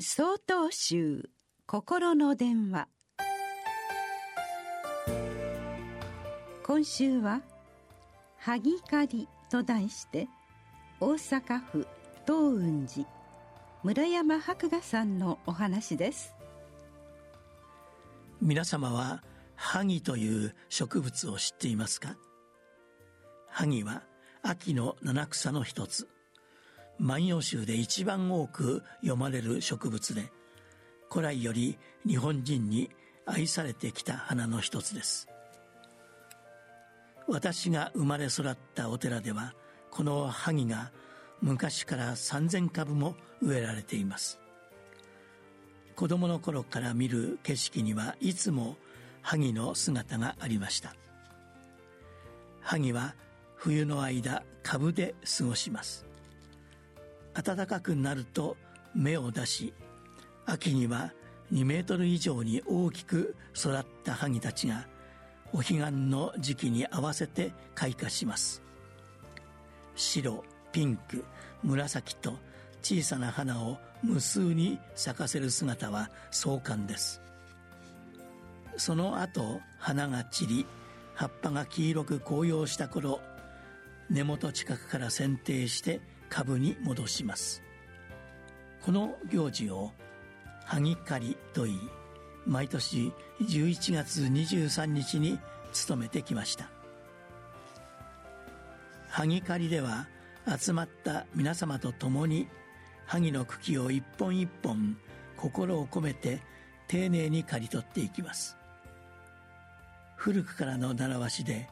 総統集心の電話。今週は「萩狩り」と題して大阪府東雲寺村山博雅さんのお話です。皆様は萩という植物を知っていますか？萩は秋の七草の一つ。万葉集で一番多く読まれる植物で古来より日本人に愛されてきた花の一つです。私が生まれ育ったお寺ではこの萩が昔から3,000株も植えられています。子供の頃から見る景色にはいつも萩の姿がありました。萩は冬の間株で過ごします。暖かくなると芽を出し秋には2メートル以上に大きく育った萩たちがお彼岸の時期に合わせて開花します。白ピンク紫と小さな花を無数に咲かせる姿は壮観です。その後花が散り葉っぱが黄色く紅葉した頃根元近くから剪定して株に戻します。この行事を萩刈りといい毎年11月23日に務めてきました。萩刈りでは集まった皆様と共に萩の茎を一本一本心を込めて丁寧に刈り取っていきます。古くからの習わしで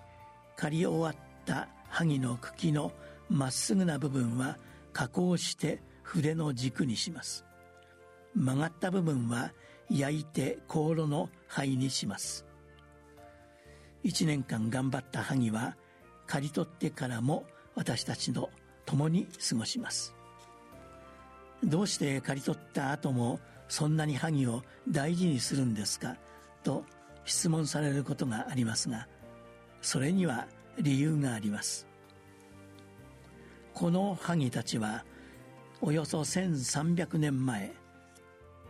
刈り終わった萩の茎のまっすぐな部分は加工して筆の軸にします。曲がった部分は焼いて香炉の灰にします。一年間頑張った萩は刈り取ってからも私たちの共に過ごします。どうして刈り取った後もそんなに萩を大事にするんですか？と質問されることがありますがそれには理由があります。この萩たちはおよそ1300年前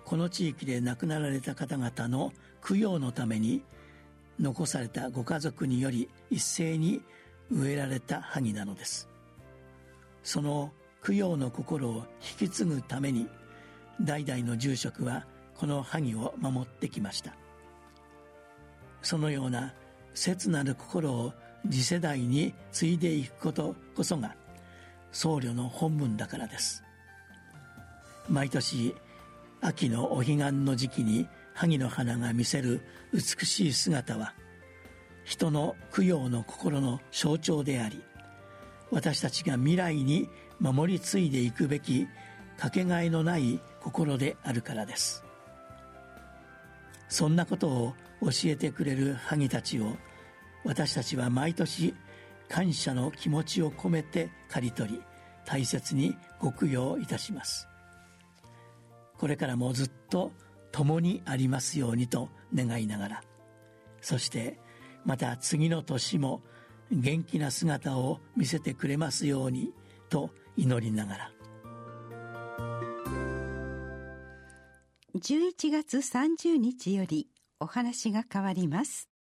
この地域で亡くなられた方々の供養のために残されたご家族により一斉に植えられた萩なのです。その供養の心を引き継ぐために代々の住職はこの萩を守ってきました。そのような切なる心を次世代に継いでいくことこそが僧侶の本分だからです。毎年秋のお彼岸の時期に萩の花が見せる美しい姿は人の供養の心の象徴であり私たちが未来に守り継いでいくべきかけがえのない心であるからです。そんなことを教えてくれる萩たちを私たちは毎年感謝の気持ちを込めて刈り取り大切にご供養いたします。これからもずっと共にありますようにと願いながら。そしてまた次の年も元気な姿を見せてくれますようにと祈りながら。11月30日よりお話が変わります。